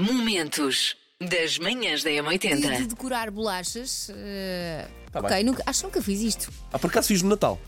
Momentos das manhãs da Dia de M80. decorar bolachas. eh, Tá ok, bem. nunca- acho que nunca fiz isto. Ah, por acaso fiz no Natal.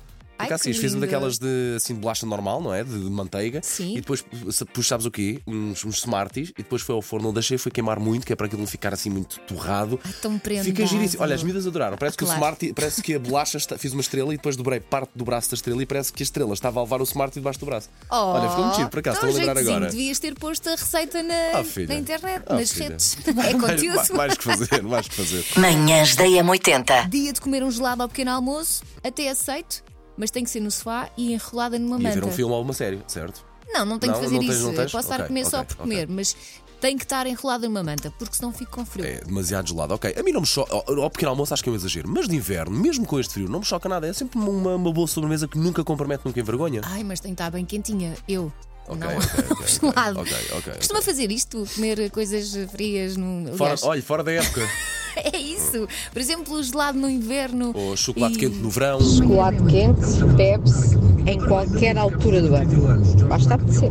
Ai, que fiz, uma daquelas de, assim, de bolacha normal, não é? De, de manteiga. Sim. E depois pus, sabes o quê? Uns, uns Smarties. E depois foi ao forno, não deixei, foi queimar muito, que é para aquilo não ficar assim muito torrado. Ai, tão prendado. Fica giríssimo. Olha, as miúdas adoraram. Parece que Claro. o Smartie, parece que a bolacha, está- fiz uma estrela e depois dobrei parte do braço da estrela e parece que a estrela estava a levar o Smartie debaixo do braço. Oh, Olha, ficou muito giro, por acaso, estou a lembrar agora. Devias ter posto a receita na, Ah, na internet, Ah, nas filha. redes. É Mais, conteúdo. mais, mais que fazer, mais que fazer. Manhãs da M80. Dia de comer um gelado ao pequeno almoço, até aceito, mas tem que ser no sofá e enrolada numa E a ver manta. um filme ou uma série, certo? Não, não tenho Não, que fazer não tens- isso. Posso estar a Ok, comer só ok, por ok. comer, mas tem que estar enrolada numa manta, porque senão fico com frio. É demasiado gelado. Ok, a mim não me choca. Ao, pequeno almoço acho que é um exagero. Mas de inverno, mesmo com este frio, não me choca nada. É sempre uma, uma boa sobremesa que nunca compromete, nunca envergonha. Ai, mas tem que estar bem quentinha. Eu. Ok, não. ok, ok, o gelado. ok, ok, Costuma fazer isto? Comer coisas frias no. Fora, olha, fora da época. É isso. Por exemplo, o gelado no inverno. Ou chocolate e- quente no verão. Chocolate quente bebe-se em qualquer altura do ano. Basta apetecer.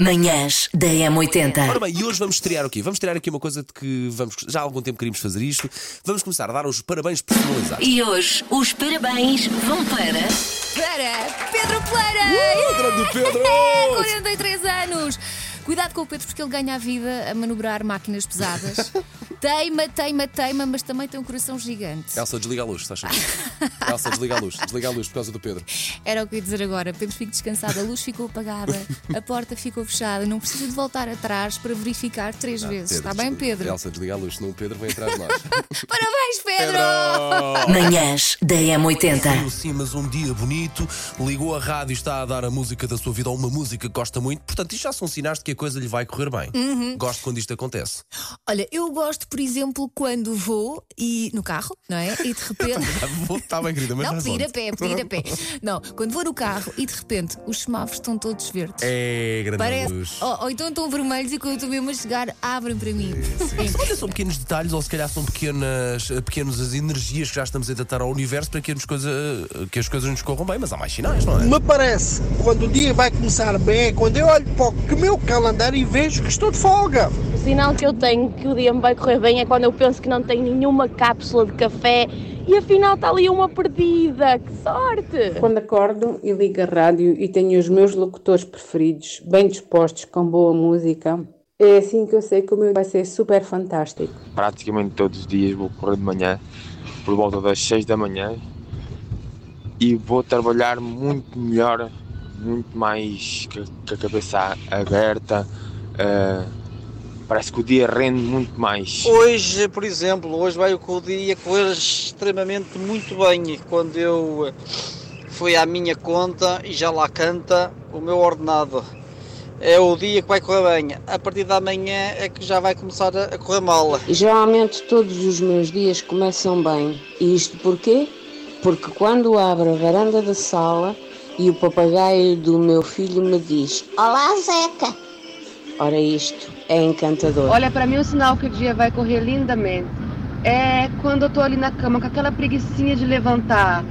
Manhãs da M80. Ora bem, e hoje vamos estrear o quê? Vamos estrear aqui uma coisa de que vamos, já há algum tempo queríamos fazer isto. Vamos começar a dar os parabéns personalizados. E hoje os parabéns vão para. Para Pedro Pleira! Uh, grande Pedro! 43 anos! Cuidado com o Pedro porque ele ganha a vida a manobrar máquinas pesadas. teima, teima, teima, mas também tem um coração gigante. Elsa, desliga a luz, estás a Elsa, desliga a luz. Desliga a luz por causa do Pedro. Era o que eu ia dizer agora. Pedro fica descansado, a luz ficou apagada, a porta ficou fechada, não precisa de voltar atrás para verificar três vezes. Pedro, Está bem, Pedro? Elsa, desliga a luz, senão o Pedro vem atrás de nós. Parabéns, Pedro! Manhãs da M80. Sim, mas um dia bonito, ligou a rádio e está a dar a música da sua vida ou uma música que gosta muito. Portanto, isto já são sinais de que a coisa lhe vai correr bem. Uhum. Gosto quando isto acontece. Olha, eu gosto, por exemplo, quando vou e no carro, não é? E de repente. Está bem, querida, mas Não, vais pedir a pé, pedir a pé. Não, quando vou no carro e de repente os semáforos estão todos verdes. É, grande Parece. luz. Ou, ou então estão vermelhos e quando eu estou mesmo a chegar, abrem para mim. Olha, são pequenos detalhes, ou se calhar são pequenas, pequenas as energias que já estamos a datar ao universo para que, as coisa, que as coisas nos corram bem, mas há mais sinais, não é? Me parece, quando o dia vai começar bem, é quando eu olho para o meu calendário e vejo que estou de folga. O sinal que eu tenho que o dia me vai correr bem é quando eu penso que não tenho nenhuma cápsula de café e afinal está ali uma perdida. Que sorte! Quando acordo e ligo a rádio e tenho os meus locutores preferidos, bem dispostos, com boa música, é assim que eu sei que o meu vai ser super fantástico. praticamente todos os dias vou correr de manhã, por volta das 6 da manhã, e vou trabalhar muito melhor, muito mais com a cabeça aberta. eh, parece que o dia rende muito mais. Hoje, por exemplo, hoje vai o dia correr extremamente muito bem. Quando eu fui à minha conta e já lá canta o meu ordenado. É o dia que vai correr bem. A partir da manhã é que já vai começar a a correr mal. Geralmente todos os meus dias começam bem. E isto porquê? Porque quando abro a varanda da sala e o papagaio do meu filho me diz Olá Zeca! Ora isto é encantador. Olha, para mim o sinal que o dia vai correr lindamente é quando eu tô ali na cama com aquela preguiçinha de levantar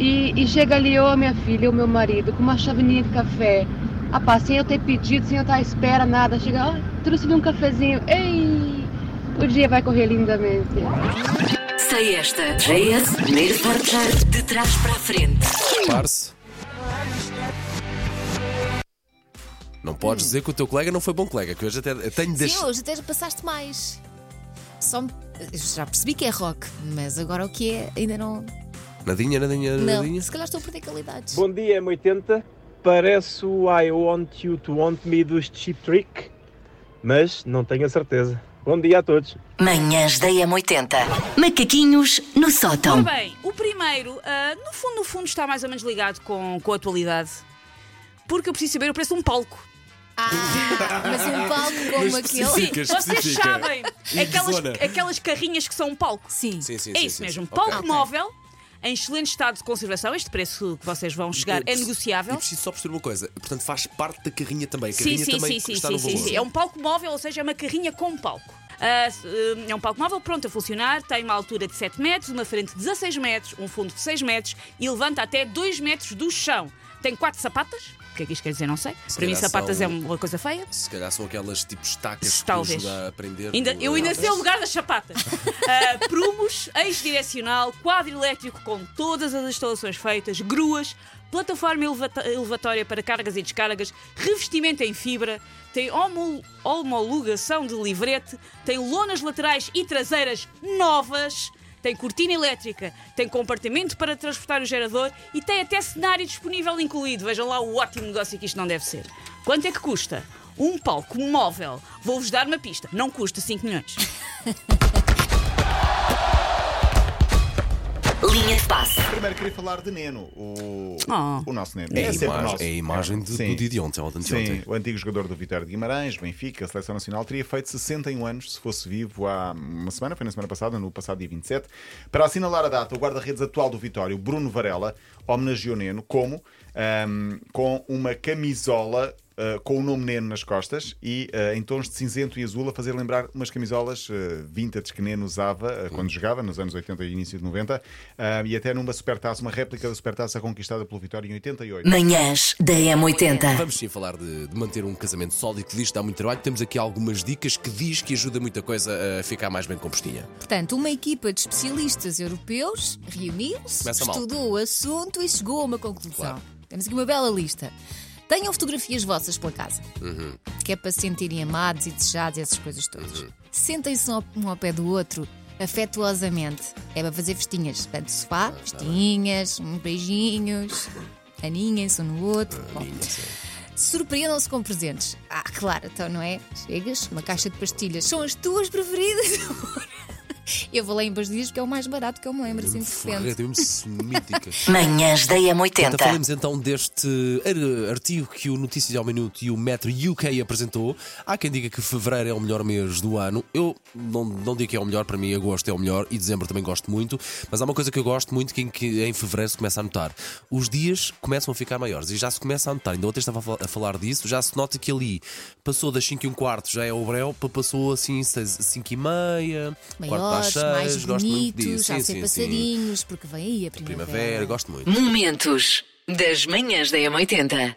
e, e chega ali eu, a minha filha, ou meu marido, com uma chavezinha de café. Ah, pá, sem eu ter pedido, sem eu estar à espera, nada. Chega, ó, trouxe-lhe um cafezinho. Ei! O dia vai correr lindamente. Sei esta. JS, primeiro portar de trás para a frente. Prepare-se. Não podes dizer que o teu colega não foi bom colega, que hoje até tenho de Sim, hoje até já passaste mais. Só me- já percebi que é rock, mas agora o que é ainda não. Nadinha, nadinha, Não, nadinha. se calhar estou a perder qualidades. Bom dia, M80. Parece o I Want You to Want Me dos Cheap Trick, mas não tenho a certeza. Bom dia a todos. Manhãs da M80. Macaquinhos no sótão. Ora bem, o primeiro, ah, no fundo, no fundo, está mais ou menos ligado com, com a atualidade. Porque eu preciso saber o preço de um palco. Ah, mas um palco como Mas aquele. especifica. Vocês especifica. sabem, Em que aquelas, zona? aquelas carrinhas que são um palco. Sim. Sim, sim, É sim, isso sim, mesmo. sim. Palco Ok. móvel, em excelente estado de conservação. Este preço que vocês vão chegar é preciso- negociável. E preciso só perceber uma coisa. Portanto, faz parte da carrinha também. A Sim, carrinha sim, também sim, sim, está sim, no sim, valor. sim. É um palco móvel, ou seja, é uma carrinha com palco. Ah, ah, é um palco móvel pronto a funcionar, tem uma altura de 7 metros, uma frente de 16 metros, um fundo de 6 metros e levanta até 2 metros do chão. Tem quatro sapatas, O que é que isto quer dizer? Não sei. Se Para mim, sapatas são- é uma coisa feia. Se calhar são aquelas tipo estacas que Talvez. ajuda a aprender. Ainda, eu ainda sei o lugar das sapatas. Ah, prumos, eixo-direcional, quadro elétrico com todas as instalações feitas, gruas, plataforma elevatória para cargas e descargas, revestimento em fibra, tem homo- homologação de livrete, tem lonas laterais e traseiras novas. Tem cortina elétrica, tem compartimento para transportar o gerador e tem até cenário disponível incluído. Vejam lá o ótimo negócio que isto não deve ser. Quanto é que custa? Um palco móvel. Vou-vos dar uma pista. Não custa 5 milhões. passe. Primeiro queria falar de Neno, o, Oh. o nosso Neno. É, a sempre imagem, nosso. é a imagem de, Sim. do dia de ontem, ou de Sim, anteontem. o antigo jogador do Vitória de Guimarães, Benfica, Seleção Nacional, teria feito 61 anos se fosse vivo há uma semana, foi na semana passada, no passado dia 27. Para assinalar a data, o guarda-redes atual do Vitória, o Bruno Varela, homenageou Neno como? Ahm, com uma camisola ah, com o nome Neno nas costas e ah, em tons de cinzento e azul a fazer lembrar umas camisolas ah, vintage que Neno usava ah, quando jogava, nos anos 80 e início de 90, ah, e até numa supertaça, uma réplica da supertaça conquistada pelo Vitória em 88. Manhãs da M80. Vamos sim falar de, de manter um casamento sólido que diz que dá muito trabalho. Temos aqui algumas dicas que diz que ajuda muita coisa a ficar mais bem compostinha. Portanto, uma equipa de especialistas europeus reuniu-se, estudou o assunto e chegou a uma conclusão. Claro. Temos aqui uma bela lista. Tenham fotografias vossas pela casa, Uhum. que é para se sentirem amados e desejados e essas coisas todas. Sentem-se um ao- um pé do outro, afetuosamente. É para fazer festinhas. Portanto, sofá, festinhas, uns beijinhos, aninhem-se um no outro. Bom, Surpreendam-se com presentes. Ah, claro, então não é? Chegas, uma caixa de pastilhas. São as tuas preferidas. Eu vou lá em pastilhas porque é o mais barato que eu me lembro, assim de repente. Manhãs da Então, M80. falemos então deste ar- artigo que o Notícias ao Minuto e o Metro UK apresentou. Há quem diga que fevereiro é o melhor mês do ano. Eu não, não digo que é o melhor, para mim agosto é o melhor e dezembro também gosto muito. Mas há uma coisa que eu gosto muito que em, que em fevereiro se começa a notar. Os dias começam a ficar maiores e já se começa a notar. Ainda ontem estava a fal- a falar disso. Já se nota que ali passou das 5 e um quarto, já é o breu, para passou assim 5 e meia, quarto para as Maiores, 6. mais Gosto muito bonitos, disso. já Sim, sem sim, sim. passarinhos, porque vem aí a primavera. Primavera, gosto muito. Momentos das manhãs da M80.